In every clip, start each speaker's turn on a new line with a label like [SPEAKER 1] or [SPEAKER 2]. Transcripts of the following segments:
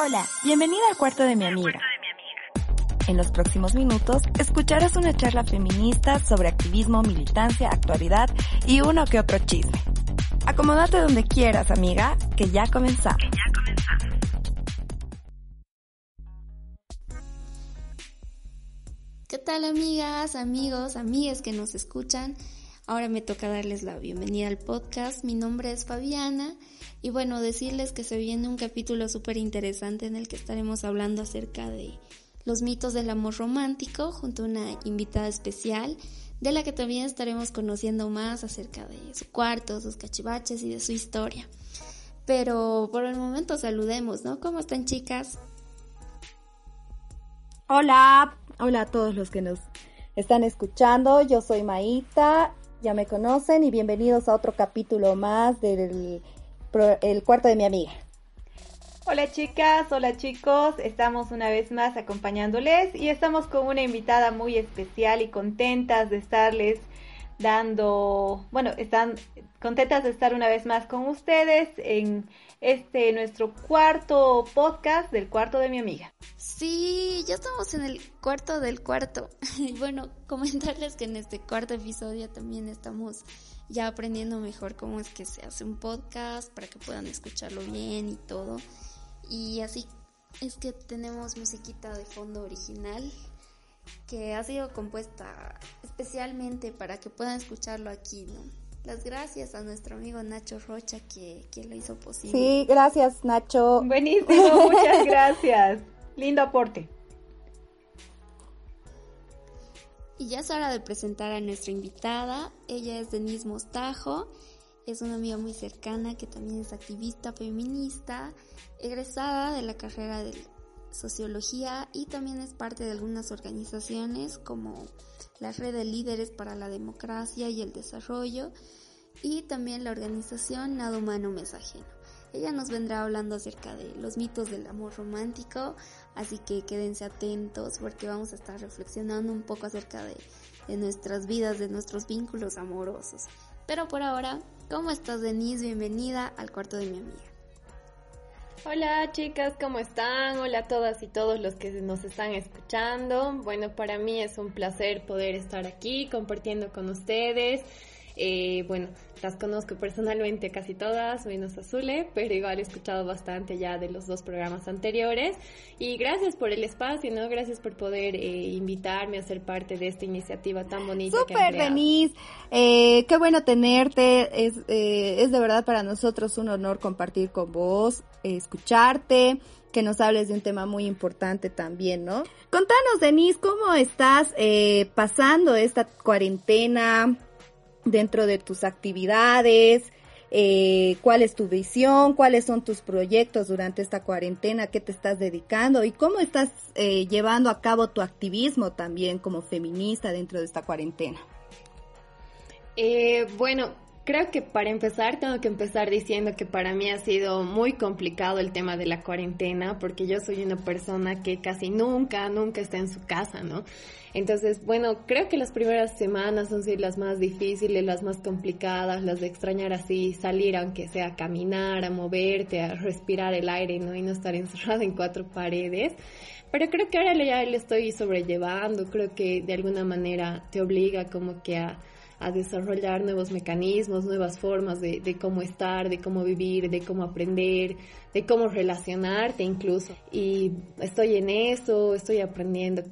[SPEAKER 1] Hola, bienvenida al cuarto de mi amiga. En los próximos minutos escucharás una charla feminista sobre activismo, militancia, actualidad y uno que otro chisme. Acomódate donde quieras, amiga, que ya comenzamos.
[SPEAKER 2] ¿Qué tal amigas, amigos, amigas que nos escuchan? Ahora me toca darles la bienvenida al podcast. Mi nombre es Fabiana y bueno, decirles que se viene un capítulo súper interesante en el que estaremos hablando acerca de los mitos del amor romántico junto a una invitada especial de la que también estaremos conociendo más acerca de su cuarto, sus cachivaches y de su historia. Pero por el momento saludemos, ¿no? ¿Cómo están chicas?
[SPEAKER 1] Hola, hola a todos los que nos están escuchando. Yo soy Maíta, ya me conocen y bienvenidos a otro capítulo más del el cuarto de mi amiga.
[SPEAKER 3] Hola chicas, hola chicos, estamos una vez más acompañándoles y estamos con una invitada muy especial y contentas de estarles dando, bueno, están contentas de estar una vez más con ustedes en este nuestro cuarto podcast del cuarto de mi amiga.
[SPEAKER 2] Sí, ya estamos en el cuarto del cuarto. Y bueno, comentarles que en este cuarto episodio también estamos ya aprendiendo mejor cómo es que se hace un podcast para que puedan escucharlo bien y todo. Y así es que tenemos musiquita de fondo original que ha sido compuesta especialmente para que puedan escucharlo aquí, ¿no? Las gracias a nuestro amigo Nacho Rocha que, que lo hizo posible.
[SPEAKER 1] Sí, gracias Nacho.
[SPEAKER 3] Buenísimo, muchas gracias. Lindo aporte.
[SPEAKER 2] Y ya es hora de presentar a nuestra invitada. Ella es Denise Mostajo. Es una amiga muy cercana que también es activista feminista, egresada de la carrera de sociología y también es parte de algunas organizaciones como la Red de Líderes para la Democracia y el Desarrollo y también la organización Nado Humano Mensajero. Ella nos vendrá hablando acerca de los mitos del amor romántico, así que quédense atentos porque vamos a estar reflexionando un poco acerca de, de nuestras vidas, de nuestros vínculos amorosos. Pero por ahora, ¿cómo estás Denise? Bienvenida al cuarto de mi amiga.
[SPEAKER 3] Hola chicas, ¿cómo están? Hola a todas y todos los que nos están escuchando. Bueno, para mí es un placer poder estar aquí compartiendo con ustedes. Eh, bueno, las conozco personalmente casi todas, menos Azule, pero igual he escuchado bastante ya de los dos programas anteriores. Y gracias por el espacio, ¿no? Gracias por poder eh, invitarme a ser parte de esta iniciativa tan bonita.
[SPEAKER 1] Súper, Denise. Eh, qué bueno tenerte. Es, eh, es de verdad para nosotros un honor compartir con vos, escucharte que nos hables de un tema muy importante también, ¿no? Contanos, Denise, ¿cómo estás pasando esta cuarentena? Dentro de tus actividades, eh, cuál es tu visión, cuáles son tus proyectos durante esta cuarentena, qué te estás dedicando y cómo estás eh, llevando a cabo tu activismo también como feminista dentro de esta cuarentena.
[SPEAKER 3] Eh, bueno, creo que para empezar tengo que empezar diciendo que para mí ha sido muy complicado el tema de la cuarentena porque yo soy una persona que casi nunca, nunca está en su casa, ¿no? Entonces, bueno, creo que las primeras semanas son las más difíciles, las más complicadas, las de extrañar así, salir aunque sea a caminar, a moverte, a respirar el aire, ¿no? Y no estar encerrada en cuatro paredes. Pero creo que ahora ya le estoy sobrellevando, creo que de alguna manera te obliga como que a a desarrollar nuevos mecanismos, nuevas formas de, de, cómo estar, de cómo vivir, de cómo aprender, de cómo relacionarte incluso. Y estoy en eso, estoy aprendiendo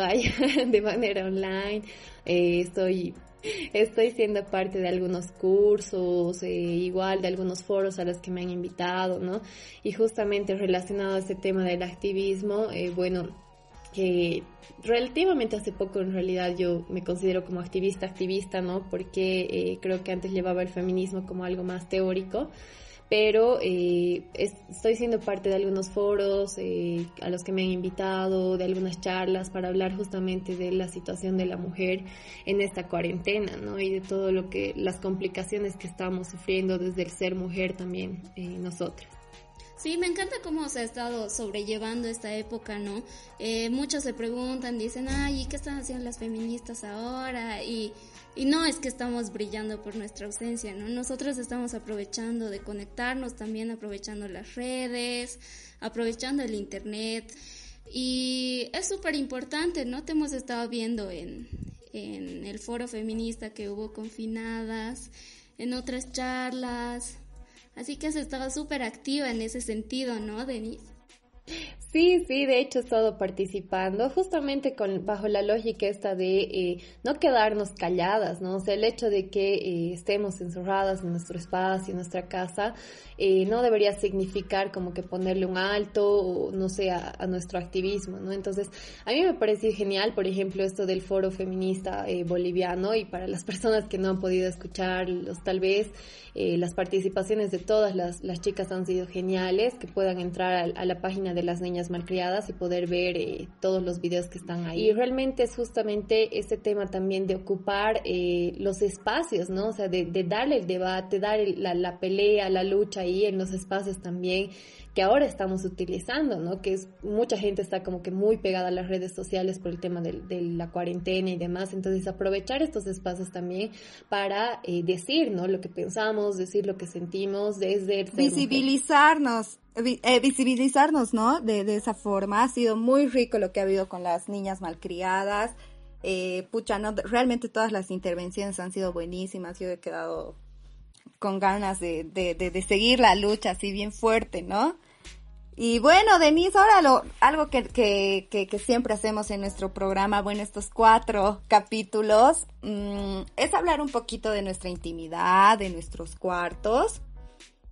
[SPEAKER 3] ahí de manera online, eh, estoy estoy siendo parte de algunos cursos, eh, igual de algunos foros a los que me han invitado, ¿no? Y justamente relacionado a este tema del activismo, eh, bueno, que relativamente hace poco en realidad yo me considero como activista, activista, ¿no? Porque eh, creo que antes llevaba el feminismo como algo más teórico, pero eh, estoy siendo parte de algunos foros eh, a los que me han invitado, de algunas charlas para hablar justamente de la situación de la mujer en esta cuarentena, ¿no? Y de todo lo que, las complicaciones que estamos sufriendo desde el ser mujer también nosotras.
[SPEAKER 2] Sí, me encanta cómo se ha estado sobrellevando esta época, ¿no? Eh, muchos se preguntan, dicen, ay, ¿y qué están haciendo las feministas ahora? Y Y no es que estamos brillando por nuestra ausencia, ¿no? Nosotros estamos aprovechando de conectarnos, también aprovechando las redes, aprovechando el internet. Y es súper importante, ¿no? Te hemos estado viendo en, en el foro feminista que hubo confinadas, en otras charlas. Así que has estado súper activa en ese sentido, ¿no, Denise?
[SPEAKER 3] Sí, sí, de hecho he estado participando justamente con bajo la lógica esta de eh, no quedarnos calladas, ¿no? O sea, el hecho de que eh, estemos encerradas en nuestro espacio, en nuestra casa, eh, no debería significar como que ponerle un alto o no sé, a, nuestro activismo, ¿no? Entonces, a mí me pareció genial, por ejemplo, esto del foro feminista boliviano y para las personas que no han podido escucharlos, tal vez las participaciones de todas las, las, chicas han sido geniales, que puedan entrar a la página de las niñas malcriadas y poder ver eh, todos los videos que están ahí. Y realmente es justamente este tema también de ocupar eh, los espacios, ¿no? O sea, de, darle el debate, dar la, la pelea, la lucha ahí en los espacios también que ahora estamos utilizando, ¿no? Que es, mucha gente está como que muy pegada a las redes sociales por el tema de, la cuarentena y demás, entonces aprovechar estos espacios también para eh, decir, ¿no? Lo que pensamos, decir lo que sentimos desde...
[SPEAKER 1] Visibilizarnos, eh, visibilizarnos, ¿no? De, de, esa forma. Ha sido muy rico lo que ha habido con las niñas malcriadas. Eh, pucha, no, realmente todas las intervenciones han sido buenísimas. Yo he quedado con ganas de, de, de, seguir la lucha así bien fuerte, ¿no? Y bueno, Denise, ahora lo, algo que, que, que, siempre hacemos en nuestro programa, bueno, estos cuatro capítulos, mm, es hablar un poquito de nuestra intimidad, de nuestros cuartos.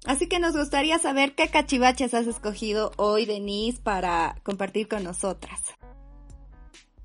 [SPEAKER 1] Así que nos gustaría saber qué cachivaches has escogido hoy, Denise, para compartir con nosotras.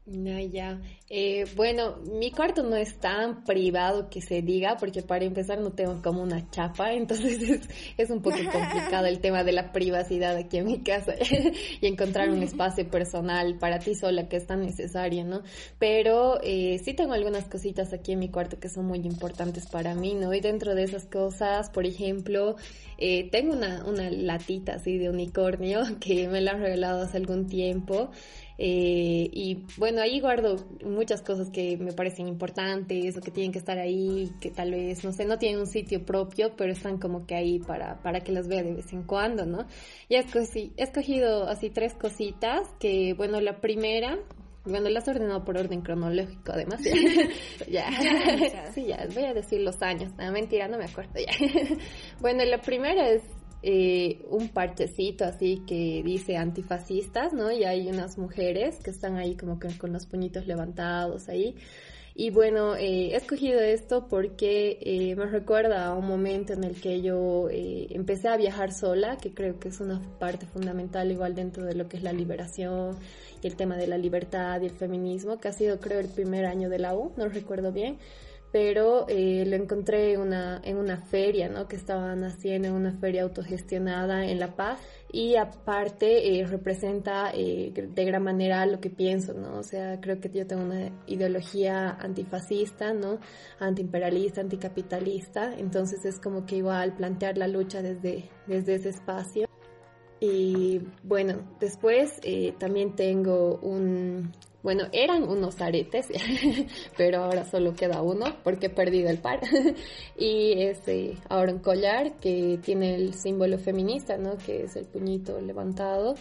[SPEAKER 3] No, ya. Eh, bueno, mi cuarto no es tan privado que se diga, porque para empezar no tengo como una chapa, entonces es, un poco complicado el tema de la privacidad aquí en mi casa y encontrar un espacio personal para ti sola que es tan necesario, ¿no? Pero eh, sí tengo algunas cositas aquí en mi cuarto que son muy importantes para mí, ¿no? Y dentro de esas cosas, por ejemplo, eh, tengo una, una latita así de unicornio que me la han regalado hace algún tiempo. Eh, y bueno, ahí guardo muchas cosas que me parecen importantes o que tienen que estar ahí, que tal vez, no sé, no tienen un sitio propio, pero están como que ahí para, para que las vea de vez en cuando, ¿no? Y he, he escogido así tres cositas, que bueno, la primera, bueno, las he ordenado por orden cronológico, además. ya. sí, ya, voy a decir los años. No, mentira, no me acuerdo ya. bueno, la primera es eh, un parchecito así que dice antifascistas, ¿no? Y hay unas mujeres que están ahí como que con los puñitos levantados ahí. Y bueno, eh, he escogido esto porque eh, me recuerda a un momento en el que yo empecé a viajar sola, que creo que es una parte fundamental igual dentro de lo que es la liberación y el tema de la libertad y el feminismo, que ha sido creo el primer año de la U, no recuerdo bien pero eh, lo encontré en una, en una feria, ¿no? Que estaban haciendo, en una feria autogestionada en La Paz y aparte eh, representa eh, de gran manera lo que pienso, ¿no? O sea, creo que yo tengo una ideología antifascista, ¿no? Antiimperialista, anticapitalista, entonces es como que igual plantear la lucha desde, desde ese espacio. Y bueno, después también tengo un, bueno, eran unos aretes, pero ahora solo queda uno porque he perdido el par. y es eh, ahora un collar que tiene el símbolo feminista, ¿no? Que es el puñito levantado.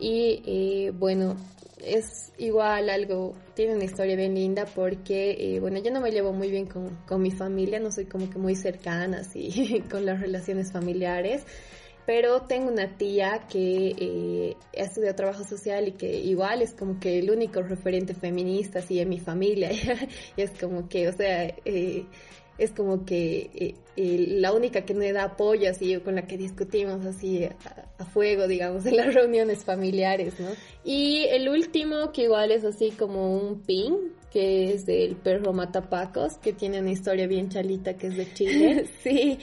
[SPEAKER 3] Y eh, bueno, es igual algo, tiene una historia bien linda porque, eh, bueno, yo no me llevo muy bien con, con mi familia, no soy como que muy cercana así con las relaciones familiares pero tengo una tía que eh, ha estudiado trabajo social y que igual es como que el único referente feminista así en mi familia es como que, o sea, eh, es como que eh, la única que me da apoyo así con la que discutimos así a, fuego, digamos, en las reuniones familiares, ¿no? Y el último que igual es así como un pin, que es del perro Matapacos, que tiene una historia bien chalita que es de Chile. sí,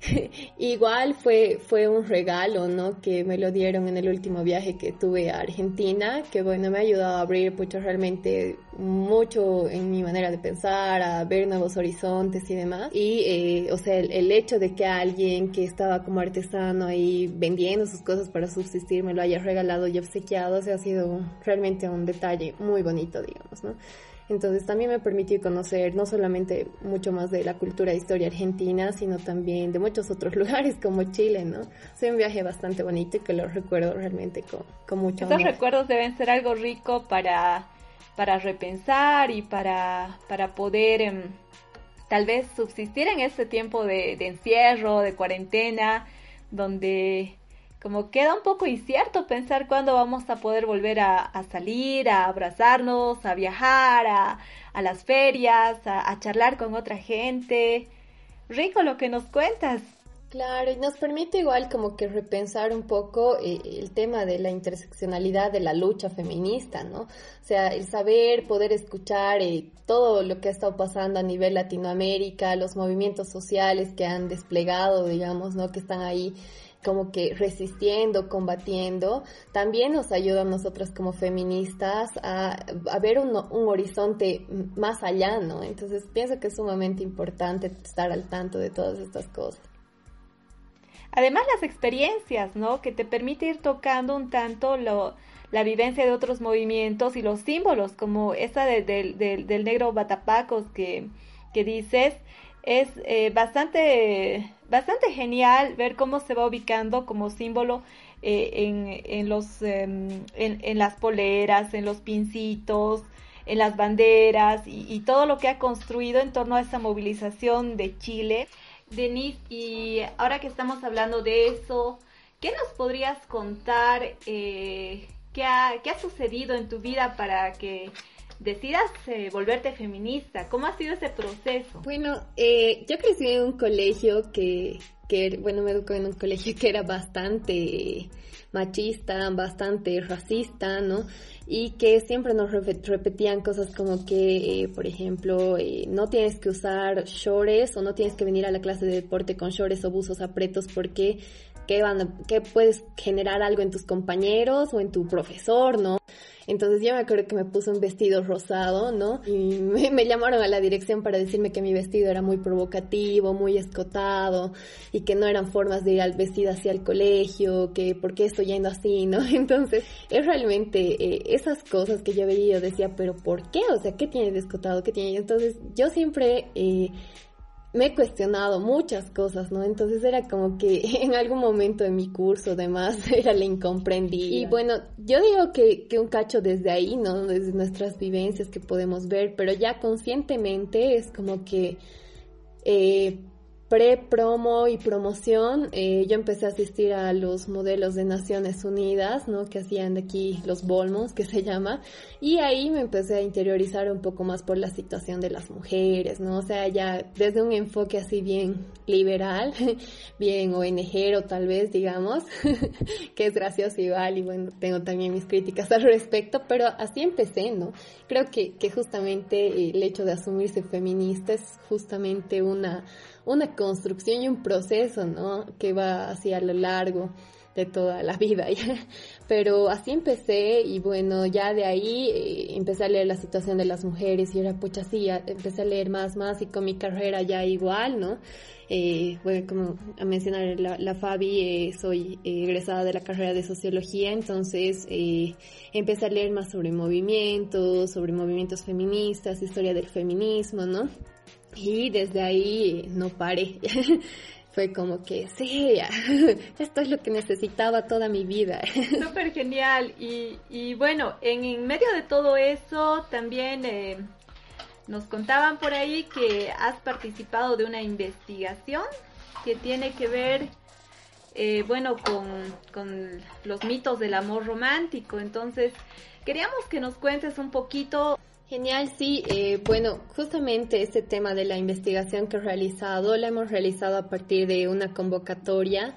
[SPEAKER 3] Igual fue, fue un regalo, ¿no? Que me lo dieron en el último viaje que tuve a Argentina, que bueno, me ha ayudado a abrir mucho, realmente mucho en mi manera de pensar, a ver nuevos horizontes y demás. Y, eh, o sea, el, hecho de que alguien que estaba como artesano ahí vendiendo sus cosas para subsistir me lo haya regalado y obsequiado, o sea, ha sido realmente un detalle muy bonito, digamos, ¿no? Entonces también me permitió conocer no solamente mucho más de la cultura e historia argentina, sino también de muchos otros lugares como Chile, ¿no? Fue un viaje bastante bonito y que lo recuerdo realmente con, con mucho
[SPEAKER 4] Estos recuerdos deben ser algo rico para, para repensar y para, para poder em, tal vez subsistir en este tiempo de, de encierro, de cuarentena, donde como queda un poco incierto pensar cuándo vamos a poder volver a, salir, a abrazarnos, a viajar, a, a las ferias, a, charlar con otra gente. Rico lo que nos cuentas.
[SPEAKER 3] Claro, y nos permite igual como que repensar un poco eh, el tema de la interseccionalidad de la lucha feminista, ¿no? O sea, el saber, poder escuchar eh, todo lo que ha estado pasando a nivel Latinoamérica, los movimientos sociales que han desplegado, digamos, ¿no? Que están ahí como que resistiendo, combatiendo, también nos ayuda a nosotras como feministas a, a ver un, un, horizonte más allá, ¿no? Entonces pienso que es sumamente importante estar al tanto de todas estas cosas.
[SPEAKER 4] Además las experiencias, ¿no? Que te permite ir tocando un tanto la vivencia de otros movimientos y los símbolos, como esa de, del negro batapacos que, que dices, es eh, bastante, bastante genial ver cómo se va ubicando como símbolo eh, en, en, los, em, en, en, las poleras, en los pincitos, en las banderas y, todo lo que ha construido en torno a esa movilización de Chile. Denise, y ahora que estamos hablando de eso, ¿qué nos podrías contar? Eh, ¿qué, ha, ¿Qué ha sucedido en tu vida para que decidas eh, volverte feminista? ¿Cómo ha sido ese proceso?
[SPEAKER 3] Bueno, eh, yo crecí en un colegio que, que, bueno, me educó en un colegio que era bastante machista, bastante racista, ¿no? Y que siempre nos repetían cosas como que, eh, por ejemplo, eh, no tienes que usar shorts o no tienes que venir a la clase de deporte con shorts o buzos apretos porque que, van que puedes generar algo en tus compañeros o en tu profesor, ¿no? Entonces yo me acuerdo que me puse un vestido rosado, ¿no? Y me, llamaron a la dirección para decirme que mi vestido era muy provocativo, muy escotado y que no eran formas de ir al vestido hacia el colegio, que por qué estoy yendo así, ¿no? Entonces es realmente eh, esas cosas que yo veía, yo decía, pero ¿por qué? O sea, ¿qué tiene de escotado? ¿Qué tiene? Entonces yo siempre... Eh, me he cuestionado muchas cosas, ¿no? Entonces era como que en algún momento de mi curso, además, era la incomprendida. Y bueno, yo digo que, que un cacho desde ahí, ¿no? Desde nuestras vivencias que podemos ver, pero ya conscientemente es como que eh, pre-promo y promoción, eh, yo empecé a asistir a los modelos de Naciones Unidas, ¿no? Que hacían de aquí los Bolmos, que se llama, y ahí me empecé a interiorizar un poco más por la situación de las mujeres, ¿no? O sea, ya desde un enfoque así bien liberal, bien ONG o tal vez, digamos, que es gracioso igual, y bueno, tengo también mis críticas al respecto, pero así empecé, ¿no? Creo que, que justamente el hecho de asumirse feminista es justamente una una construcción y un proceso, ¿no? Que va hacia lo largo de toda la vida. Pero así empecé y bueno, ya de ahí eh, empecé a leer la situación de las mujeres y era pucha, sí, empecé a leer más, más y con mi carrera ya igual, ¿no? Eh, bueno, como a mencionar la, Fabi, eh, soy egresada de la carrera de sociología, entonces empecé a leer más sobre movimientos, sobre movimientos feministas, historia del feminismo, ¿no? Y desde ahí no paré. Fue como que, sí, esto es lo que necesitaba toda mi vida.
[SPEAKER 4] Súper genial. Y, y, bueno, en, medio de todo eso, también eh, nos contaban por ahí que has participado de una investigación que tiene que ver, eh, bueno, con, con los mitos del amor romántico. Entonces, queríamos que nos cuentes un poquito
[SPEAKER 3] Genial, sí. Eh, bueno, justamente este tema de la investigación que he realizado, la hemos realizado a partir de una convocatoria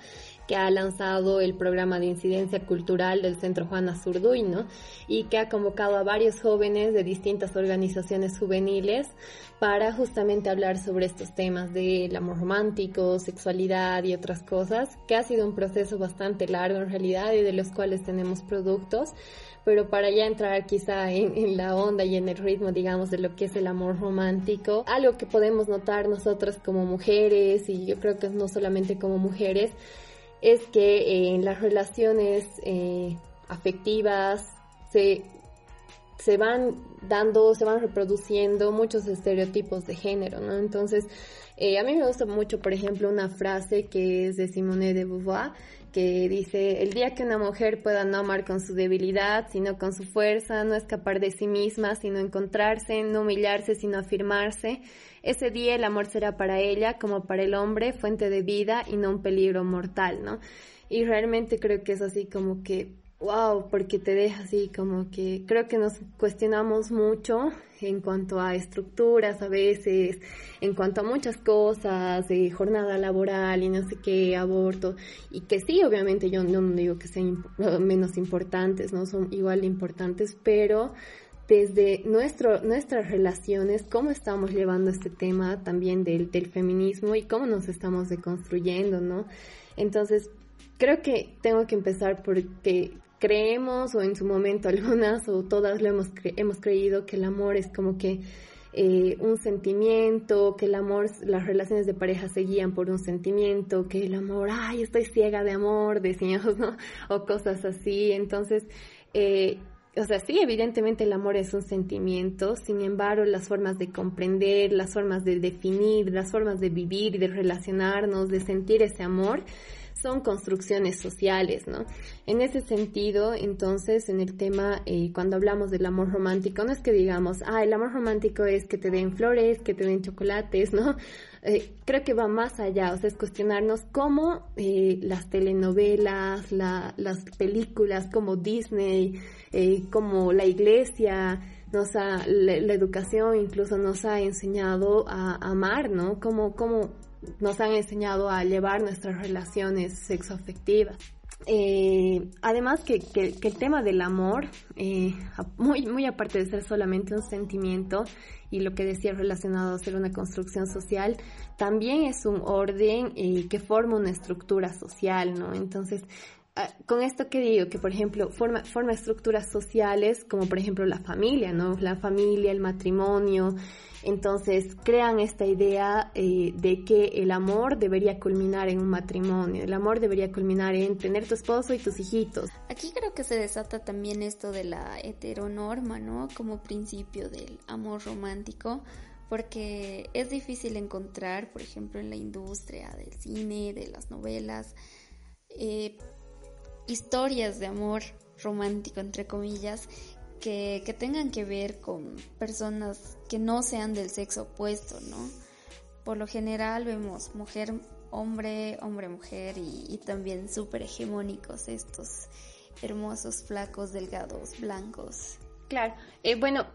[SPEAKER 3] que ha lanzado el programa de incidencia cultural del Centro Juana Zurduy, ¿no? Y que ha convocado a varios jóvenes de distintas organizaciones juveniles para justamente hablar sobre estos temas del amor romántico, sexualidad y otras cosas, que ha sido un proceso bastante largo en realidad y de los cuales tenemos productos pero para ya entrar quizá en, la onda y en el ritmo, digamos, de lo que es el amor romántico, algo que podemos notar nosotras como mujeres, y yo creo que no solamente como mujeres, es que eh, en las relaciones eh, afectivas se se van dando, se van reproduciendo muchos estereotipos de género, ¿no? Entonces, eh, a mí me gusta mucho, por ejemplo, una frase que es de Simone de Beauvoir, que dice, el día que una mujer pueda no amar con su debilidad, sino con su fuerza, no escapar de sí misma, sino encontrarse, no humillarse, sino afirmarse, ese día el amor será para ella, como para el hombre, fuente de vida y no un peligro mortal, ¿no? Y realmente creo que es así como que wow, porque te deja así como que creo que nos cuestionamos mucho en cuanto a estructuras a veces, en cuanto a muchas cosas, de jornada laboral y no sé qué, aborto, y que sí, obviamente yo no digo que sean menos importantes, no son igual de importantes, pero desde nuestro, nuestras relaciones, cómo estamos llevando este tema también del, del feminismo y cómo nos estamos deconstruyendo, ¿no? Entonces, creo que tengo que empezar porque creemos o en su momento algunas o todas lo hemos, hemos creído que el amor es como que eh, un sentimiento, que el amor, las relaciones de pareja se guían por un sentimiento, que el amor, ay, estoy ciega de amor, decíamos, ¿no? O cosas así. Entonces, eh, o sea, sí, evidentemente el amor es un sentimiento, sin embargo, las formas de comprender, las formas de definir, las formas de vivir, de relacionarnos, de sentir ese amor, son construcciones sociales, ¿no? En ese sentido, entonces, en el tema, eh, cuando hablamos del amor romántico, no es que digamos, ah, el amor romántico es que te den flores, que te den chocolates, ¿no? Eh, creo que va más allá, o sea, es cuestionarnos cómo eh, las telenovelas, las películas como Disney, como la iglesia, nos ha, la, educación incluso nos ha enseñado a amar, ¿no? Como, como nos han enseñado a llevar nuestras relaciones sexoafectivas. Eh, además que, que, el tema del amor, eh, muy, muy aparte de ser solamente un sentimiento y lo que decía relacionado a ser una construcción social, también es un orden eh, que forma una estructura social, ¿no? Entonces, con esto que digo, que por ejemplo forma, forma estructuras sociales como por ejemplo la familia, ¿no? La familia, el matrimonio, entonces crean esta idea eh, de que el amor debería culminar en un matrimonio, el amor debería culminar en tener tu esposo y tus hijitos.
[SPEAKER 2] Aquí creo que se desata también esto de la heteronorma, ¿no? Como principio del amor romántico, porque es difícil encontrar, por ejemplo, en la industria del cine, de las novelas, eh, historias de amor romántico, entre comillas, que, tengan que ver con personas que no sean del sexo opuesto, ¿no? Por lo general vemos mujer, hombre, hombre, mujer y, también súper hegemónicos estos hermosos, flacos, delgados, blancos.
[SPEAKER 3] Claro, eh, bueno,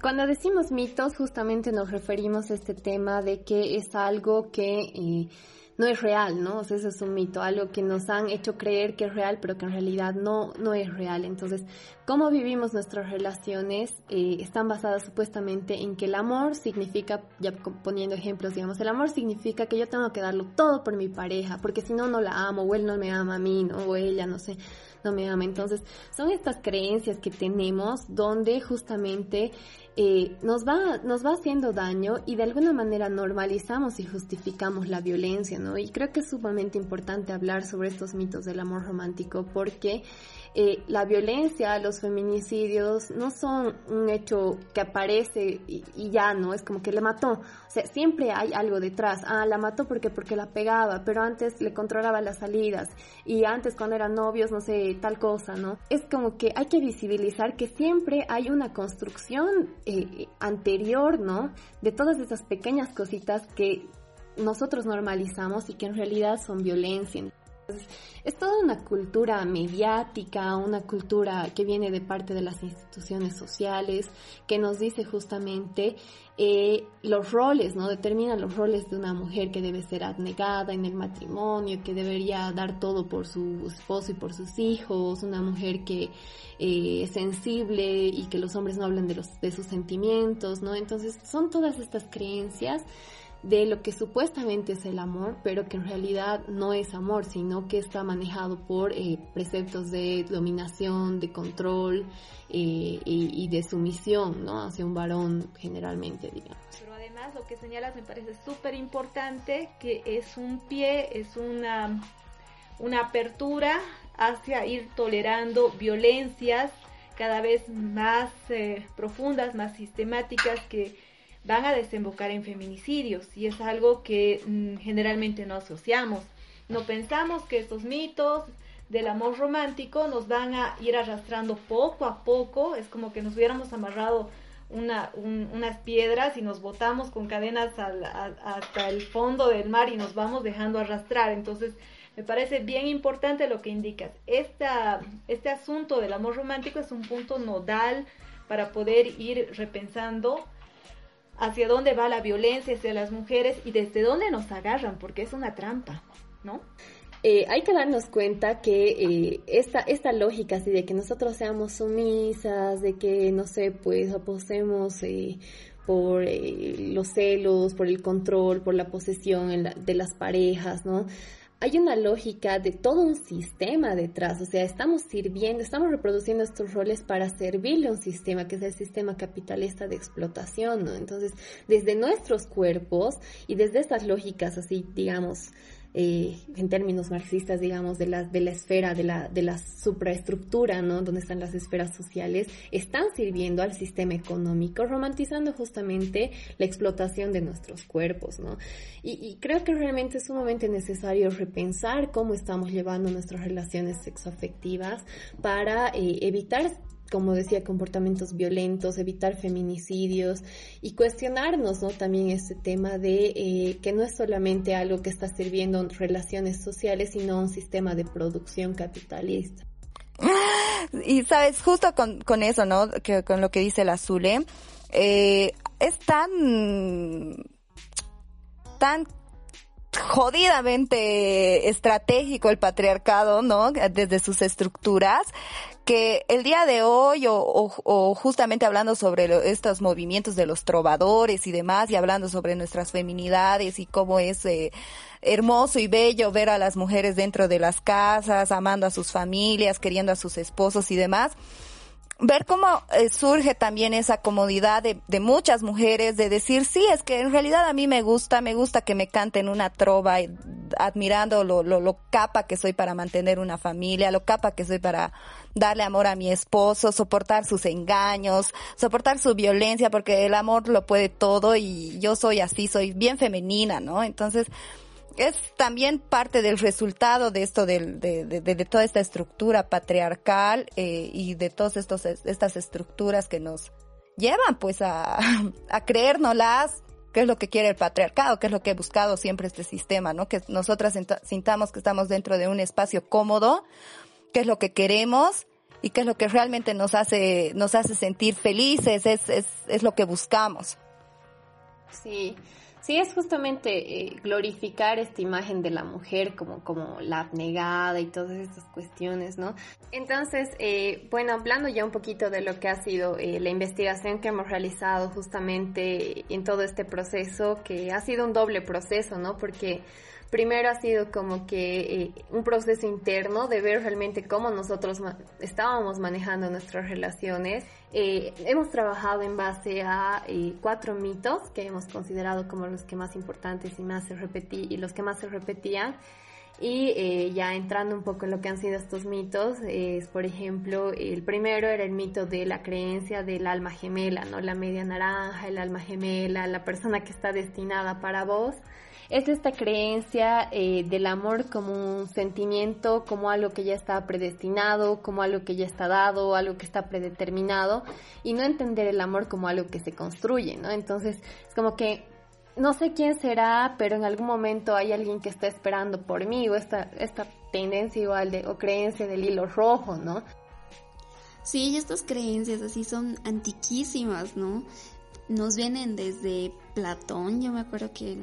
[SPEAKER 3] cuando decimos mitos justamente nos referimos a este tema de que es algo que... Eh, no es real, ¿no? O sea, eso es un mito, algo que nos han hecho creer que es real, pero que en realidad no, no es real. Entonces, cómo vivimos nuestras relaciones eh, están basadas supuestamente en que el amor significa, ya poniendo ejemplos, digamos, el amor significa que yo tengo que darlo todo por mi pareja, porque si no, no la amo, o él no me ama a mí, ¿no? O ella, no sé no me ama. Entonces, son estas creencias que tenemos donde justamente eh, nos, va, nos va haciendo daño y de alguna manera normalizamos y justificamos la violencia, ¿no? Y creo que es sumamente importante hablar sobre estos mitos del amor romántico porque eh, la violencia, los feminicidios no son un hecho que aparece y, ya, ¿no? Es como que le mató. O sea, siempre hay algo detrás. Ah, la mató porque, porque la pegaba, pero antes le controlaba las salidas y antes cuando eran novios, no sé, tal cosa, ¿no? Es como que hay que visibilizar que siempre hay una construcción eh, anterior, ¿no? De todas esas pequeñas cositas que nosotros normalizamos y que en realidad son violencia es toda una cultura mediática, una cultura que viene de parte de las instituciones sociales, que nos dice justamente eh, los roles, ¿no? Determina los roles de una mujer que debe ser abnegada en el matrimonio, que debería dar todo por su esposo y por sus hijos, una mujer que eh, es sensible y que los hombres no hablan de, los, de sus sentimientos, ¿no? Entonces son todas estas creencias de lo que supuestamente es el amor, pero que en realidad no es amor, sino que está manejado por eh, preceptos de dominación, de control eh, y, de sumisión, ¿no? Hacia un varón generalmente, digamos.
[SPEAKER 4] Pero además lo que señalas me parece súper importante, que es un pie, es una, una apertura hacia ir tolerando violencias cada vez más eh, profundas, más sistemáticas que van a desembocar en feminicidios y es algo que mm, generalmente no asociamos. No pensamos que estos mitos del amor romántico nos van a ir arrastrando poco a poco, es como que nos hubiéramos amarrado una, unas piedras y nos botamos con cadenas hasta el fondo del mar y nos vamos dejando arrastrar. Entonces, me parece bien importante lo que indicas. Este asunto del amor romántico es un punto nodal para poder ir repensando hacia dónde va la violencia hacia las mujeres y desde dónde nos agarran, porque es una trampa, ¿no?
[SPEAKER 3] Eh, hay que darnos cuenta que eh, esta, esta lógica así de que nosotros seamos sumisas, de que, no sé, pues apostemos eh, por los celos, por el control, por la posesión de las parejas, ¿no? Hay una lógica de todo un sistema detrás, o sea, estamos sirviendo, estamos reproduciendo estos roles para servirle a un sistema que es el sistema capitalista de explotación, ¿no? Entonces, desde nuestros cuerpos y desde estas lógicas así, digamos, eh, en términos marxistas, digamos, de la, de la esfera, de la, de la supraestructura, ¿no? Donde están las esferas sociales, están sirviendo al sistema económico, romantizando justamente la explotación de nuestros cuerpos, ¿no? Y, creo que realmente es sumamente necesario repensar cómo estamos llevando nuestras relaciones sexoafectivas para eh, evitar como decía, comportamientos violentos, evitar feminicidios y cuestionarnos, ¿no? También este tema de eh, que no es solamente algo que está sirviendo en relaciones sociales, sino un sistema de producción capitalista.
[SPEAKER 1] Y sabes, justo con, con eso, ¿no? Que, con lo que dice la Zule, eh, es tan, tan jodidamente estratégico el patriarcado, ¿no? Desde sus estructuras, que el día de hoy o, justamente hablando sobre estos movimientos de los trovadores y demás y hablando sobre nuestras feminidades y cómo es eh, hermoso y bello ver a las mujeres dentro de las casas, amando a sus familias, queriendo a sus esposos y demás, ver cómo eh, surge también esa comodidad de, de, muchas mujeres de decir, sí, es que en realidad a mí me gusta, me gusta que me canten una trova admirando lo, lo, lo capa que soy para mantener una familia, lo capa que soy para darle amor a mi esposo, soportar sus engaños, soportar su violencia, porque el amor lo puede todo y yo soy así, soy bien femenina, ¿no? Entonces, es también parte del resultado de esto, de, de, de, toda esta estructura patriarcal eh, y de todas estas estructuras que nos llevan pues a, a creérnoslas, qué es lo que quiere el patriarcado, qué es lo que ha buscado siempre este sistema, ¿no? Que nosotras sintamos que estamos dentro de un espacio cómodo, qué es lo que queremos y qué es lo que realmente nos hace, nos hace sentir felices, es, es, es lo que buscamos.
[SPEAKER 3] Sí, Sí, es justamente eh, glorificar esta imagen de la mujer como, como la abnegada y todas estas cuestiones, ¿no? Entonces, eh, bueno, hablando ya un poquito de lo que ha sido eh, la investigación que hemos realizado justamente en todo este proceso, que ha sido un doble proceso, ¿no? Porque primero ha sido como que eh, un proceso interno de ver realmente cómo nosotros estábamos manejando nuestras relaciones. Eh, hemos trabajado en base a eh, cuatro mitos que hemos considerado como los que más importantes y más se repetí y los que más se repetían. Y ya entrando un poco en lo que han sido estos mitos, es por ejemplo, el primero era el mito de la creencia del alma gemela, ¿no? La media naranja, el alma gemela, la persona que está destinada para vos es esta creencia eh, del amor como un sentimiento, como algo que ya está predestinado, como algo que ya está dado, algo que está predeterminado, y no entender el amor como algo que se construye, ¿no? Entonces, es como que no sé quién será, pero en algún momento hay alguien que está esperando por mí, o esta, esta tendencia igual de, o creencia del hilo rojo, ¿no?
[SPEAKER 2] Sí, estas creencias así son antiquísimas, ¿no? Nos vienen desde Platón, yo me acuerdo que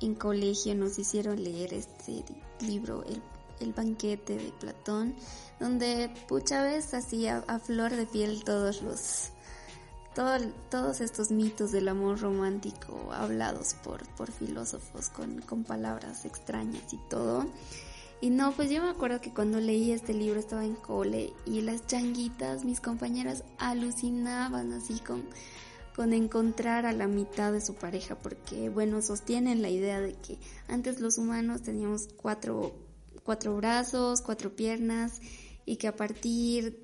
[SPEAKER 2] en colegio nos hicieron leer este libro, El, el banquete de Platón, donde pucha vez hacía a flor de piel todos los todos estos mitos del amor romántico hablados por, filósofos con, palabras extrañas y todo. Y no, pues yo me acuerdo que cuando leí este libro estaba en cole y las changuitas, mis compañeras, alucinaban así con con encontrar a la mitad de su pareja, porque bueno, sostienen la idea de que antes los humanos teníamos cuatro, cuatro brazos, cuatro piernas, y que a partir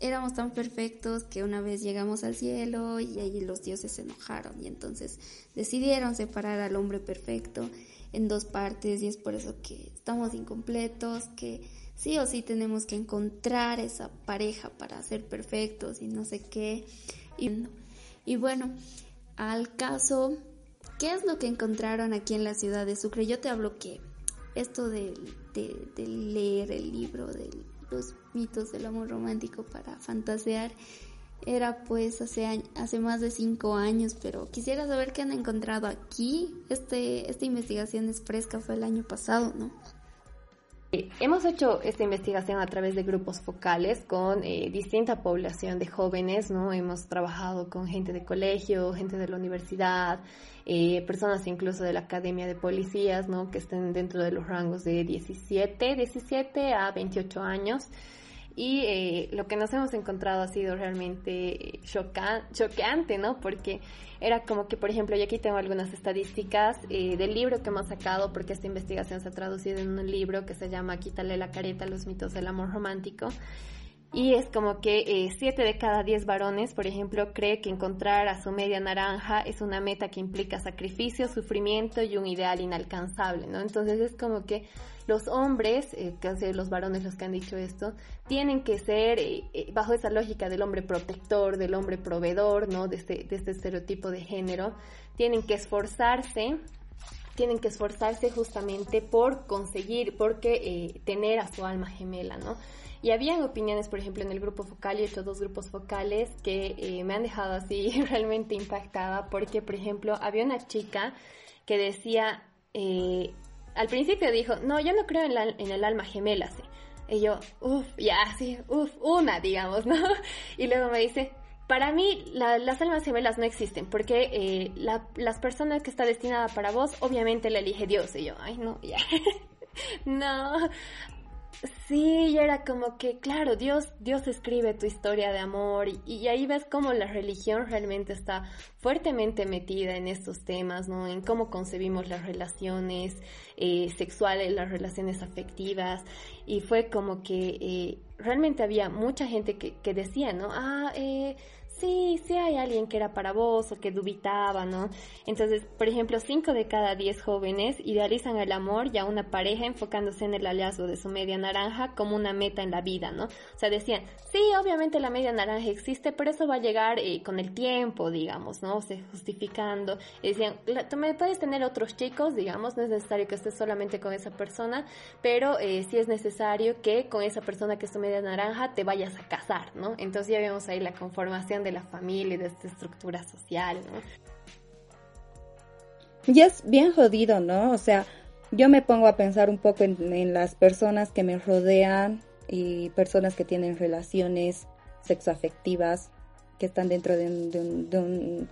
[SPEAKER 2] éramos tan perfectos que una vez llegamos al cielo y ahí los dioses se enojaron y entonces decidieron separar al hombre perfecto en dos partes y es por eso que estamos incompletos, que sí o sí tenemos que encontrar esa pareja para ser perfectos y no sé qué. Y, bueno, al caso, ¿qué es lo que encontraron aquí en la ciudad de Sucre? Yo te hablo que esto de, de leer el libro de los mitos del amor romántico para fantasear era pues hace, hace más de cinco años, pero quisiera saber qué han encontrado aquí. Este, esta investigación es fresca, fue el año pasado, ¿no?
[SPEAKER 3] Hemos hecho esta investigación a través de grupos focales con eh, distinta población de jóvenes, ¿no? Hemos trabajado con gente de colegio, gente de la universidad, eh, personas incluso de la Academia de Policías, ¿no? Que estén dentro de los rangos de 17, 17 a 28 años. Y eh, lo que nos hemos encontrado ha sido realmente choqueante, ¿no? Porque era como que, por ejemplo, yo aquí tengo algunas estadísticas eh, del libro que hemos sacado, porque esta investigación se ha traducido en un libro que se llama Quítale la careta, los mitos del amor romántico. Y es como que eh, siete de cada diez varones, por ejemplo, cree que encontrar a su media naranja es una meta que implica sacrificio, sufrimiento y un ideal inalcanzable, ¿no? Entonces es como que los hombres, eh, casi los varones los que han dicho esto, tienen que ser eh, eh, bajo esa lógica del hombre protector, del hombre proveedor, ¿no? De este, de este estereotipo de género, tienen que esforzarse tienen que esforzarse justamente por conseguir, porque tener a su alma gemela, ¿no? Y habían opiniones, por ejemplo, en el grupo focal y estos dos grupos focales que me han dejado así realmente impactada, porque, por ejemplo, había una chica que decía, al principio dijo, no, yo no creo en, el alma gemela, sí. Y yo, uff, ya, sí, uff, una, digamos, ¿no? Y luego me dice, para mí las almas gemelas no existen, porque eh, la, las personas que está destinada para vos, obviamente la elige Dios. Y yo, ay, no, ya. no, Sí, y era como que, claro, Dios, Dios escribe tu historia de amor y, ahí ves cómo la religión realmente está fuertemente metida en estos temas, ¿no? En cómo concebimos las relaciones eh, sexuales, las relaciones afectivas y fue como que eh, realmente había mucha gente que, que decía, ¿no? Ah, eh, sí, sí hay alguien que era para vos o que dubitaba, ¿no? Entonces, por ejemplo, cinco de cada diez jóvenes idealizan el amor y a una pareja enfocándose en el hallazgo de su media naranja como una meta en la vida, ¿no? O sea, decían, sí, obviamente la media naranja existe, pero eso va a llegar eh, con el tiempo, digamos, ¿no? O sea, justificando. Y decían, tú me puedes tener otros chicos, digamos, no es necesario que estés solamente con esa persona, pero eh, sí es necesario que con esa persona que es tu media naranja te vayas a casar, ¿no? Entonces ya vemos ahí la conformación de la familia y de esta estructura social.
[SPEAKER 1] Y es bien jodido, ¿no? O sea, yo me pongo a pensar un poco en, las personas que me rodean y personas que tienen relaciones sexoafectivas, que están dentro de un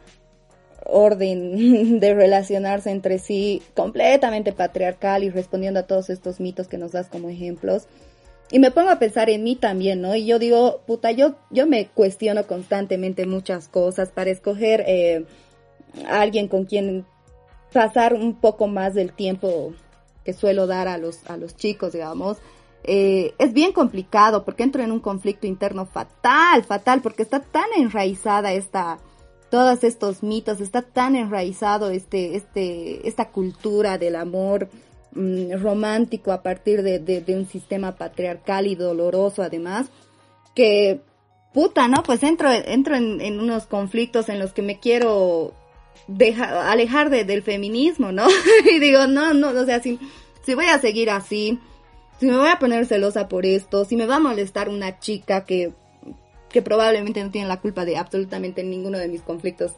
[SPEAKER 1] orden de relacionarse entre sí completamente patriarcal y respondiendo a todos estos mitos que nos das como ejemplos. Y me pongo a pensar en mí también, ¿no? Y yo digo, puta, yo, yo me cuestiono constantemente muchas cosas para escoger eh, a alguien con quien pasar un poco más del tiempo que suelo dar a los, a los chicos, digamos. Eh, es bien complicado porque entro en un conflicto interno fatal, fatal, porque está tan enraizada esta, todos estos mitos, está tan enraizado este, este, esta cultura del amor Mm, romántico a partir de, un sistema patriarcal y doloroso además, que puta, ¿no? Pues entro, entro en, unos conflictos en los que me quiero alejar del feminismo, ¿no? y digo, no, no, o sea, si, si voy a seguir así, si me voy a poner celosa por esto, si me va a molestar una chica que, que probablemente no tiene la culpa de absolutamente ninguno de mis conflictos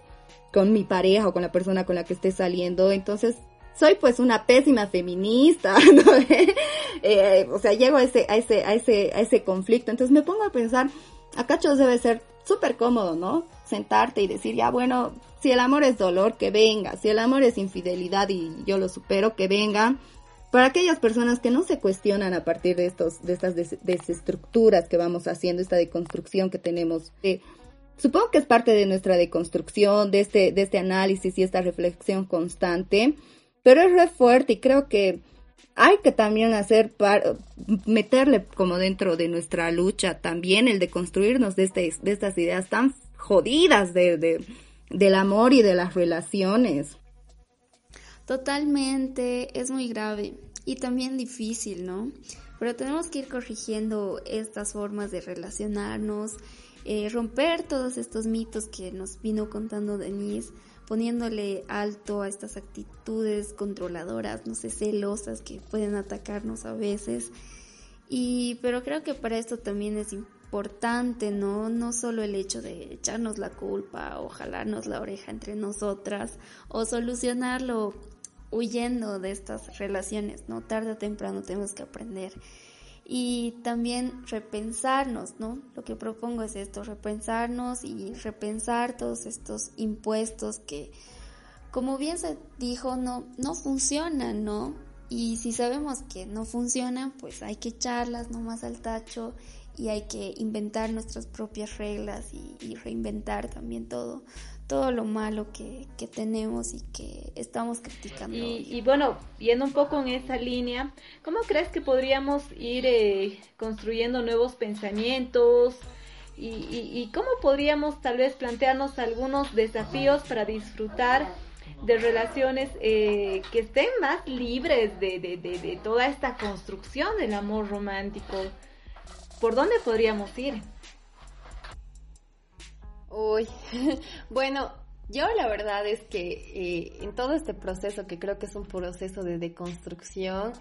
[SPEAKER 1] con mi pareja o con la persona con la que esté saliendo, entonces soy pues una pésima feminista, ¿no? Eh, o sea, llego a ese, a ese, a ese, a ese conflicto. Entonces me pongo a pensar, acá debe ser súper cómodo, ¿no? Sentarte y decir, ya bueno, si el amor es dolor, que venga, si el amor es infidelidad y yo lo supero, que venga. Para aquellas personas que no se cuestionan a partir de estos, de estas desestructuras que vamos haciendo, esta deconstrucción que tenemos, eh, supongo que es parte de nuestra deconstrucción, de este, de este análisis y esta reflexión constante pero es re fuerte y creo que hay que también hacer, meterle como dentro de nuestra lucha también el de construirnos de, este, de estas ideas tan jodidas de, de, del amor y de las relaciones.
[SPEAKER 2] Totalmente, es muy grave y también difícil, ¿no? Pero tenemos que ir corrigiendo estas formas de relacionarnos, eh, romper todos estos mitos que nos vino contando Denise, poniéndole alto a estas actitudes controladoras, no sé, celosas que pueden atacarnos a veces. Y, pero creo que para esto también es importante, ¿no? No solo el hecho de echarnos la culpa o jalarnos la oreja entre nosotras o solucionarlo huyendo de estas relaciones, ¿no? Tarde o temprano tenemos que aprender y también repensarnos, ¿no? Lo que propongo es esto, repensarnos y repensar todos estos impuestos que, como bien se dijo, no, no funcionan, ¿no? Y si sabemos que no funcionan, pues hay que echarlas nomás al tacho y hay que inventar nuestras propias reglas y, y reinventar también todo, todo lo malo que, que tenemos y que estamos criticando.
[SPEAKER 4] Y, bueno, yendo un poco en esa línea, ¿cómo crees que podríamos ir eh, construyendo nuevos pensamientos? Y, y, cómo podríamos tal vez plantearnos algunos desafíos para disfrutar de relaciones eh, que estén más libres de, de, de, de toda esta construcción del amor romántico? ¿Por dónde podríamos ir?
[SPEAKER 3] Uy, bueno, yo la verdad es que eh, en todo este proceso, que creo que es un proceso de deconstrucción,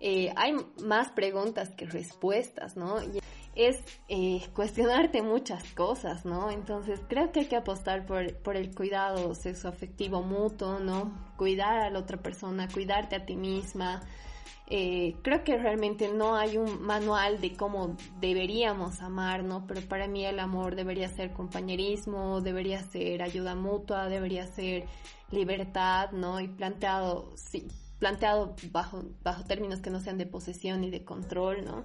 [SPEAKER 3] eh, hay más preguntas que respuestas, ¿no? Y es eh, cuestionarte muchas cosas, ¿no? Entonces creo que hay que apostar por, por el cuidado sexoafectivo mutuo, ¿no? Cuidar a la otra persona, cuidarte a ti misma, eh, creo que realmente no hay un manual de cómo deberíamos amar, ¿no? Pero para mí el amor debería ser compañerismo, debería ser ayuda mutua, debería ser libertad, ¿no? Y planteado, sí, planteado bajo, bajo términos que no sean de posesión y de control, ¿no?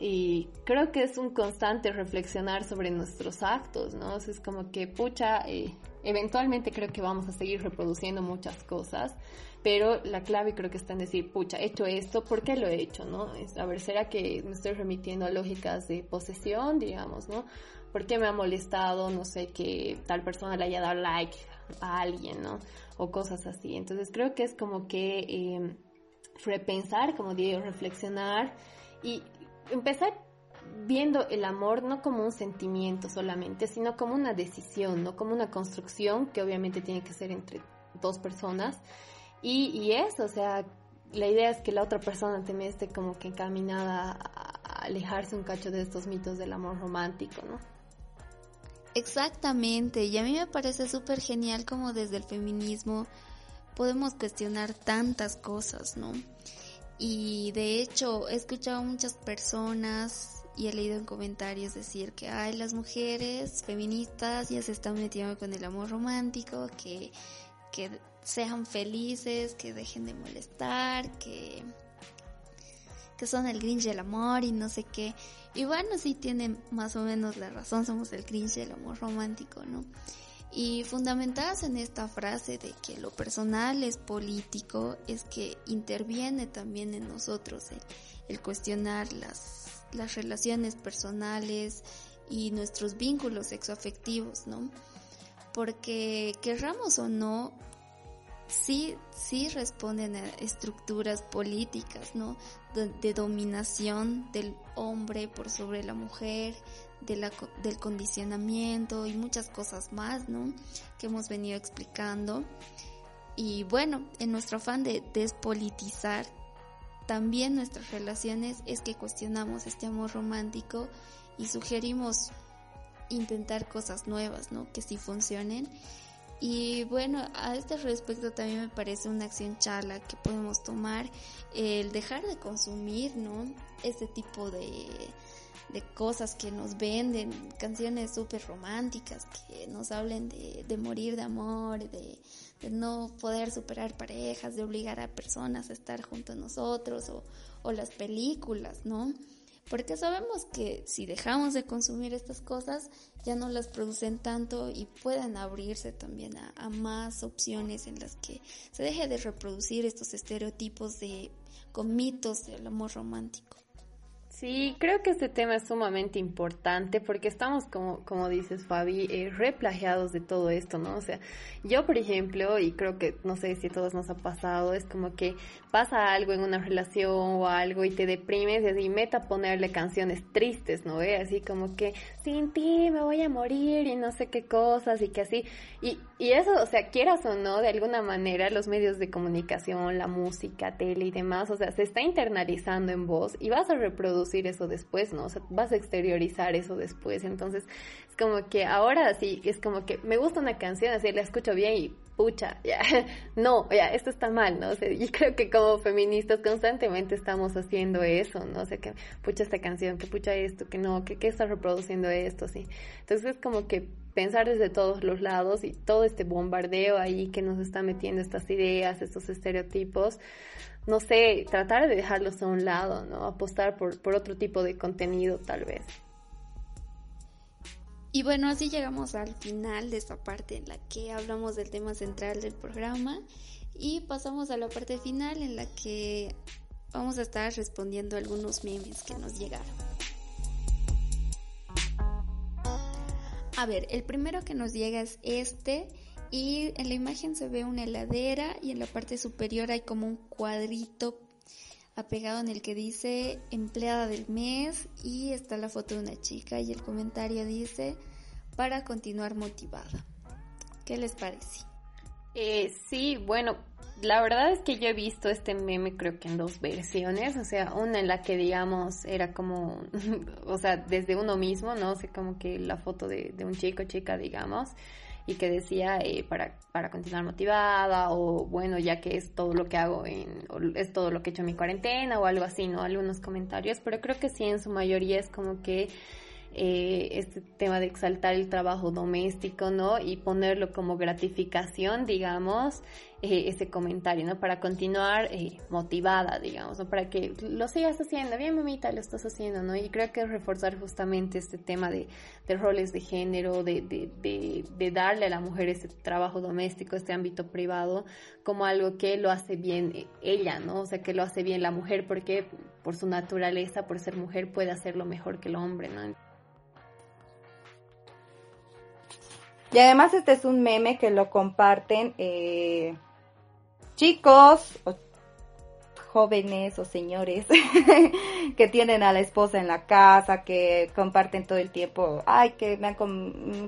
[SPEAKER 3] Y creo que es un constante reflexionar sobre nuestros actos, ¿no? es como que, pucha, eh, eventualmente creo que vamos a seguir reproduciendo muchas cosas, pero la clave creo que está en decir, pucha, he hecho esto, ¿por qué lo he hecho, no? A ver, ¿será que me estoy remitiendo a lógicas de posesión, digamos, no? ¿Por qué me ha molestado, no sé, que tal persona le haya dado like a alguien, no? O cosas así. Entonces creo que es como que eh, repensar, como digo, reflexionar y empezar viendo el amor no como un sentimiento solamente, sino como una decisión, no como una construcción que obviamente tiene que ser entre dos personas y, eso, o sea, la idea es que la otra persona también esté como que encaminada a, alejarse un cacho de estos mitos del amor romántico, ¿no?
[SPEAKER 2] Exactamente, y a mí me parece súper genial como desde el feminismo podemos cuestionar tantas cosas, ¿no? Y de hecho he escuchado muchas personas y he leído en comentarios decir que ay las mujeres feministas ya se están metiendo con el amor romántico, que, que sean felices, que dejen de molestar, que, que son el Grinch del amor y no sé qué. Y bueno, sí tienen más o menos la razón, somos el Grinch del amor romántico, ¿no? Y fundamentadas en esta frase de que lo personal es político, es que interviene también en nosotros el, el cuestionar las, las relaciones personales y nuestros vínculos sexoafectivos, ¿no? Porque querramos o no, sí, sí responden a estructuras políticas, ¿no? De, dominación del hombre por sobre la mujer, de del condicionamiento y muchas cosas más, ¿no? Que hemos venido explicando. Y bueno, en nuestro afán de despolitizar también nuestras relaciones es que cuestionamos este amor romántico y sugerimos intentar cosas nuevas, ¿no? Que sí funcionen y bueno, a este respecto también me parece una acción charla que podemos tomar el dejar de consumir, ¿no? Este tipo de, de cosas que nos venden, canciones súper románticas que nos hablen de, de morir de amor, de, no poder superar parejas, de obligar a personas a estar junto a nosotros o, o las películas, ¿no? porque sabemos que si dejamos de consumir estas cosas ya no las producen tanto y pueden abrirse también a, más opciones en las que se deje de reproducir estos estereotipos de con mitos del amor romántico.
[SPEAKER 3] Sí, creo que este tema es sumamente importante porque estamos, como, como dices Fabi, eh, replagiados de todo esto, ¿no? O sea, yo, por ejemplo, y creo que, no sé si a todos nos ha pasado, es como que pasa algo en una relación o algo y te deprimes y así meta ponerle canciones tristes, ¿no? ve? Así como que, sin ti me voy a morir y no sé qué cosas y que así. Y, y eso, o sea, quieras o no, de alguna manera, los medios de comunicación, la música, tele y demás, o sea, se está internalizando en vos y vas a reproducir eso después, ¿no? O sea, vas a exteriorizar eso después. Entonces, es como que ahora sí, es como que me gusta una canción, así la escucho bien y pucha, ya, no, ya, esto está mal, ¿no? O sea, y creo que como feministas constantemente estamos haciendo eso, ¿no? O sea, que pucha esta canción, que pucha esto, que no, que, que está reproduciendo esto, sí. Entonces es como que pensar desde todos los lados y todo este bombardeo ahí que nos está metiendo estas ideas, estos estereotipos, no sé, tratar de dejarlos a un lado, ¿no? Apostar por, por otro tipo de contenido tal vez.
[SPEAKER 2] Y bueno, así llegamos al final de esta parte en la que hablamos del tema central del programa y pasamos a la parte final en la que vamos a estar respondiendo algunos memes que nos llegaron. A ver, el primero que nos llega es este y en la imagen se ve una heladera y en la parte superior hay como un cuadrito apegado en el que dice empleada del mes y está la foto de una chica y el comentario dice para continuar motivada. ¿Qué les parece?
[SPEAKER 3] Eh, sí, bueno, la verdad es que yo he visto este meme creo que en dos versiones, o sea, una en la que digamos era como, o sea, desde uno mismo, ¿no? O sea, como que la foto de, de un chico, chica, digamos, y que decía eh, para, para continuar motivada o bueno, ya que es todo lo que hago en, es todo lo que he hecho en mi cuarentena o algo así, ¿no? Algunos comentarios, pero creo que sí, en su mayoría es como que eh, este tema de exaltar el trabajo doméstico, ¿no? Y ponerlo como gratificación, digamos, eh, ese comentario, ¿no? Para continuar eh, motivada, digamos, ¿no? Para que lo sigas haciendo, bien mamita, lo estás haciendo, ¿no? Y creo que reforzar justamente este tema de, de roles de género, de, de, de, darle a la mujer este trabajo doméstico, este ámbito privado, como algo que lo hace bien eh, ella, ¿no? O sea, que lo hace bien la mujer porque por su naturaleza, por ser mujer, puede hacerlo mejor que el hombre, ¿no?
[SPEAKER 1] Y además este es un meme que lo comparten eh, chicos jóvenes o señores que tienen a la esposa en la casa, que comparten todo el tiempo, ay, que, me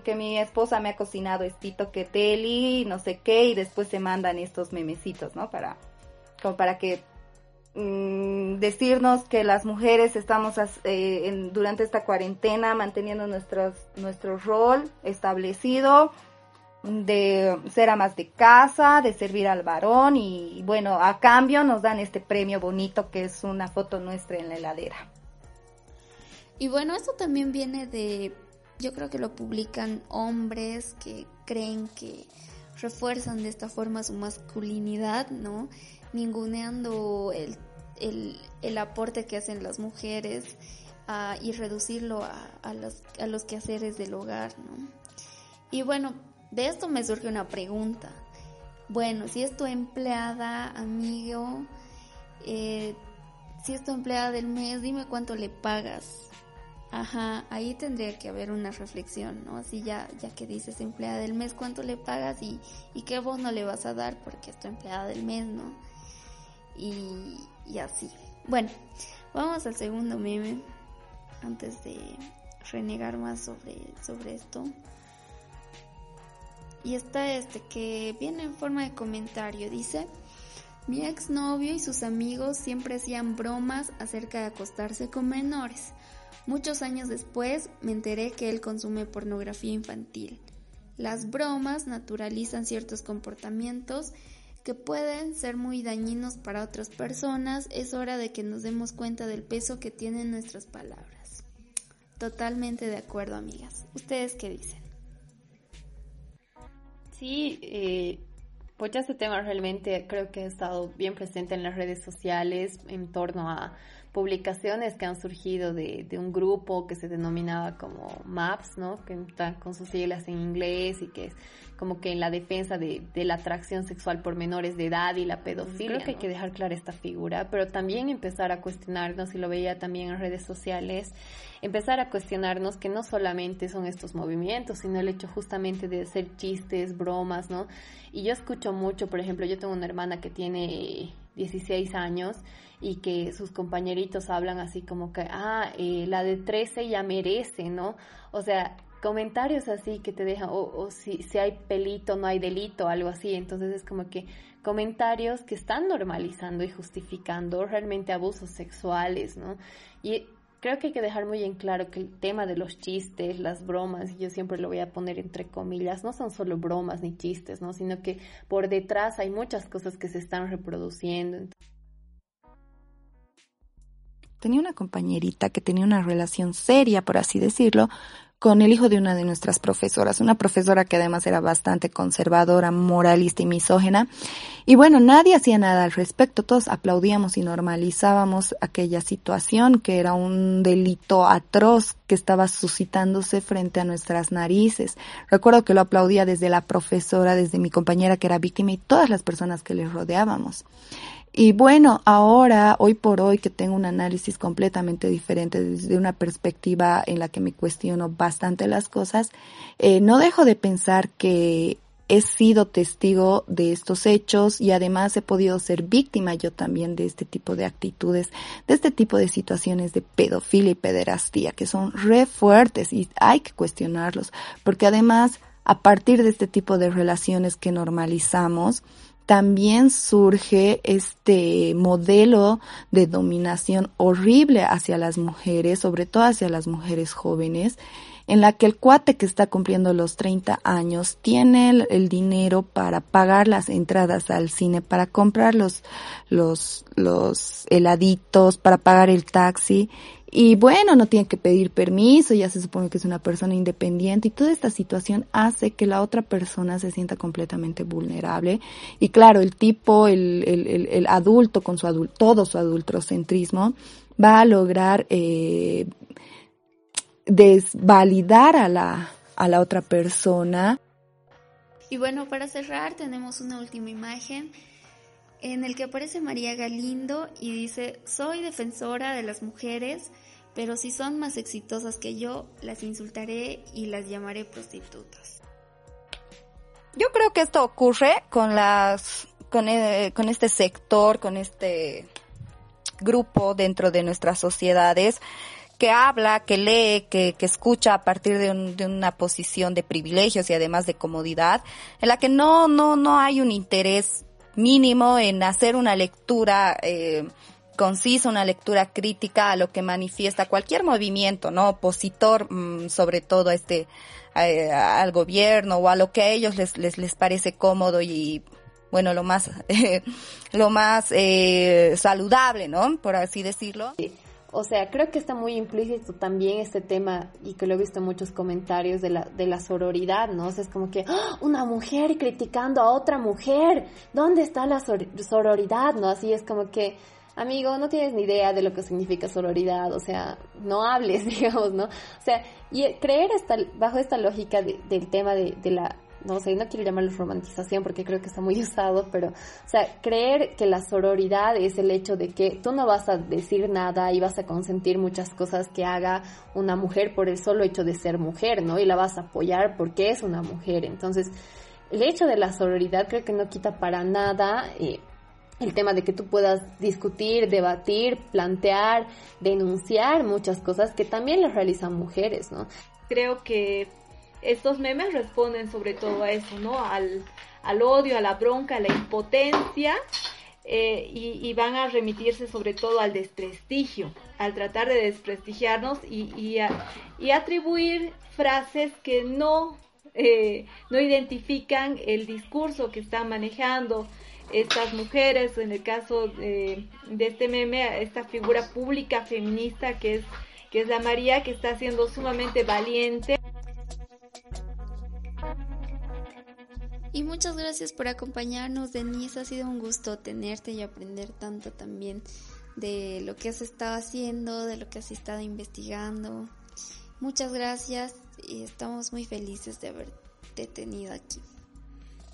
[SPEAKER 1] que mi esposa me ha cocinado estito que teli, no sé qué, y después se mandan estos memecitos, ¿no? Para, como para que Mm, decirnos que las mujeres estamos eh, durante esta cuarentena manteniendo nuestros, nuestro rol establecido de ser amas de casa, de servir al varón y bueno, a cambio nos dan este premio bonito que es una foto nuestra en la heladera.
[SPEAKER 2] Y bueno, esto también viene de, yo creo que lo publican hombres que creen que refuerzan de esta forma su masculinidad, ¿no? Ninguneando el, el, el aporte que hacen las mujeres y reducirlo a, a, los, a los quehaceres del hogar, ¿no? Y bueno, de esto me surge una pregunta. Bueno, si es tu empleada, amigo, eh, si es tu empleada del mes, dime cuánto le pagas. Ajá, ahí tendría que haber una reflexión, ¿no? Así ya, ya que dices empleada del mes, cuánto le pagas y, y qué vos no le vas a dar porque es tu empleada del mes, ¿no? Y, así. Bueno, vamos al segundo meme antes de renegar más sobre, sobre esto. Y está este que viene en forma de comentario. Dice, mi exnovio y sus amigos siempre hacían bromas acerca de acostarse con menores. Muchos años después me enteré que él consume pornografía infantil. Las bromas naturalizan ciertos comportamientos que pueden ser muy dañinos para otras personas, es hora de que nos demos cuenta del peso que tienen nuestras palabras. Totalmente de acuerdo, amigas. ¿Ustedes qué dicen?
[SPEAKER 3] Sí, eh, pues ya este tema realmente creo que ha estado bien presente en las redes sociales en torno a publicaciones que han surgido de, de, un grupo que se denominaba como MAPS, ¿no? Que está con sus siglas en inglés y que es como que en la defensa de, de la atracción sexual por menores de edad y la pedofilia. Creo que hay que dejar clara esta figura, pero también empezar a cuestionarnos, y lo veía también en redes sociales, empezar a cuestionarnos que no solamente son estos movimientos, sino el hecho justamente de hacer chistes, bromas, ¿no? Y yo escucho mucho, por ejemplo, yo tengo una hermana que tiene 16 años y que sus compañeritos hablan así como que, ah, eh, la de 13 ya merece, ¿no? O sea, comentarios así que te dejan, o, si, si hay pelito, no hay delito, algo así. Entonces es como que comentarios que están normalizando y justificando realmente abusos sexuales, ¿no? Y creo que hay que dejar muy en claro que el tema de los chistes, las bromas, y yo siempre lo voy a poner entre comillas, no son solo bromas ni chistes, ¿no? Sino que por detrás hay muchas cosas que se están reproduciendo.
[SPEAKER 1] Tenía una compañerita que tenía una relación seria, por así decirlo, con el hijo de una de nuestras profesoras, una profesora que además era bastante conservadora, moralista y misógena. Y bueno, nadie hacía nada al respecto, todos aplaudíamos y normalizábamos aquella situación que era un delito atroz que estaba suscitándose frente a nuestras narices. Recuerdo que lo aplaudía desde la profesora, desde mi compañera que era víctima y todas las personas que le rodeábamos. Y bueno, ahora, hoy por hoy, que tengo un análisis completamente diferente desde una perspectiva en la que me cuestiono bastante las cosas, eh, no dejo de pensar que he sido testigo de estos hechos y además he podido ser víctima yo también de este tipo de actitudes, de este tipo de situaciones de pedofilia y pederastía que son re fuertes y hay que cuestionarlos porque además a partir de este tipo de relaciones que normalizamos, también surge este modelo de dominación horrible hacia las mujeres, sobre todo hacia las mujeres jóvenes, en la que el cuate que está cumpliendo los 30 años tiene el, dinero para pagar las entradas al cine, para comprar los, los, los heladitos, para pagar el taxi y bueno, no tiene que pedir permiso, ya se supone que es una persona independiente y toda esta situación hace que la otra persona se sienta completamente vulnerable. Y claro, el tipo, el, el, el, adulto con su adulto, todo su adultocentrismo va a lograr eh, desvalidar a la, a la otra persona.
[SPEAKER 2] Y bueno, para cerrar tenemos una última imagen en el que aparece María Galindo y dice, soy defensora de las mujeres, pero si son más exitosas que yo, las insultaré y las llamaré prostitutas.
[SPEAKER 1] Yo creo que esto ocurre con las, con, eh, con este sector, con este grupo dentro de nuestras sociedades que habla, que lee, que, que escucha a partir de, de, una posición de privilegios y además de comodidad, en la que no, no, no hay un interés mínimo en hacer una lectura eh, concisa, una lectura crítica a lo que manifiesta cualquier movimiento, ¿no? Opositor, mm, sobre todo a este, al gobierno o a lo que a ellos les, les, les parece cómodo y, bueno, lo más, lo más eh, saludable, ¿no? Por así decirlo.
[SPEAKER 3] O sea, creo que está muy implícito también este tema, y que lo he visto en muchos comentarios de la, de la sororidad, ¿no? O es como que, ¡Ah! una mujer criticando a otra mujer, ¿dónde está la sororidad, no? Así es como que, amigo, no tienes ni idea de lo que significa sororidad, o sea, no hables, digamos, ¿no? O sea, y creer bajo esta lógica del tema de, de la no sé, no quiero llamarlo romantización porque creo que está muy usado, pero, o sea, creer que la sororidad es el hecho de que tú no vas a decir nada y vas a consentir muchas cosas que haga una mujer por el solo hecho de ser mujer, ¿no? Y la vas a apoyar porque es una mujer. Entonces, el hecho de la sororidad creo que no quita para nada eh, el tema de que tú puedas discutir, debatir, plantear, denunciar muchas cosas que también las realizan mujeres, ¿no?
[SPEAKER 4] Creo que estos memes responden sobre todo a eso, ¿no? Al, odio, a la bronca, a la impotencia. Eh, y, van a remitirse sobre todo al desprestigio, al tratar de desprestigiarnos y, atribuir frases que no, eh, no identifican el discurso que están manejando estas mujeres, en el caso de, este meme, esta figura pública feminista que es, que es la María, que está siendo sumamente valiente.
[SPEAKER 2] Y muchas gracias por acompañarnos, Denise. Ha sido un gusto tenerte y aprender tanto también de lo que has estado haciendo, de lo que has estado investigando. Muchas gracias y estamos muy felices de haberte tenido aquí.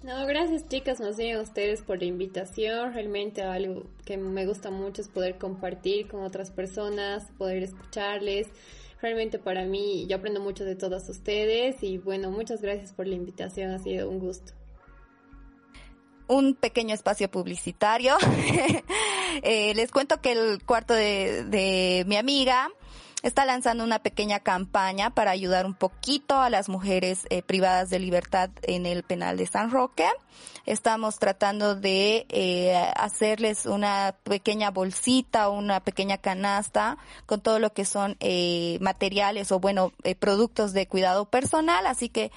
[SPEAKER 3] No, gracias chicas, más bien a ustedes por la invitación. Realmente algo que me gusta mucho es poder compartir con otras personas, poder escucharles. Realmente para mí yo aprendo mucho de todas ustedes y bueno, muchas gracias por la invitación, ha sido un gusto
[SPEAKER 1] un pequeño espacio publicitario. Eh, les cuento que el cuarto de, de mi amiga está lanzando una pequeña campaña para ayudar un poquito a las mujeres eh, privadas de libertad en el penal de San Roque. Estamos tratando de eh, hacerles una pequeña bolsita, una pequeña canasta con todo lo que son eh, materiales o bueno, productos de cuidado personal. Así que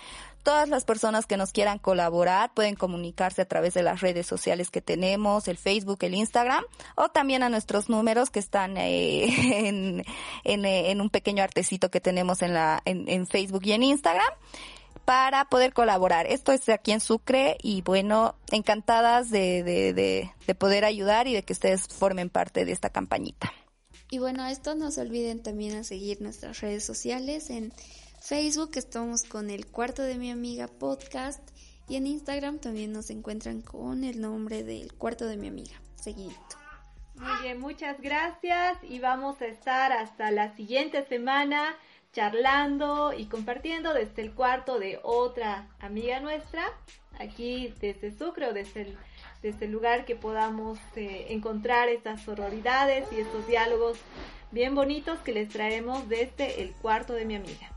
[SPEAKER 1] Todas las personas que nos quieran colaborar pueden comunicarse a través de las redes sociales que tenemos, el Facebook, el Instagram, o también a nuestros números que están eh, en, eh, en, un pequeño artecito que tenemos en, la, en, Facebook y en Instagram para poder colaborar. Esto es aquí en Sucre y bueno, encantadas de, de, de, de poder ayudar y de que ustedes formen parte de esta campañita.
[SPEAKER 2] Y bueno, esto no se olviden también a seguir nuestras redes sociales en Facebook estamos con el cuarto de mi amiga podcast y en Instagram también nos encuentran con el nombre del cuarto de mi amiga. Seguidito.
[SPEAKER 4] Muy bien, muchas gracias y vamos a estar hasta la siguiente semana charlando y compartiendo desde el cuarto de otra amiga nuestra, aquí desde Sucre o desde el, desde el lugar que podamos eh, encontrar estas sororidades y estos diálogos bien bonitos que les traemos desde el cuarto de mi amiga.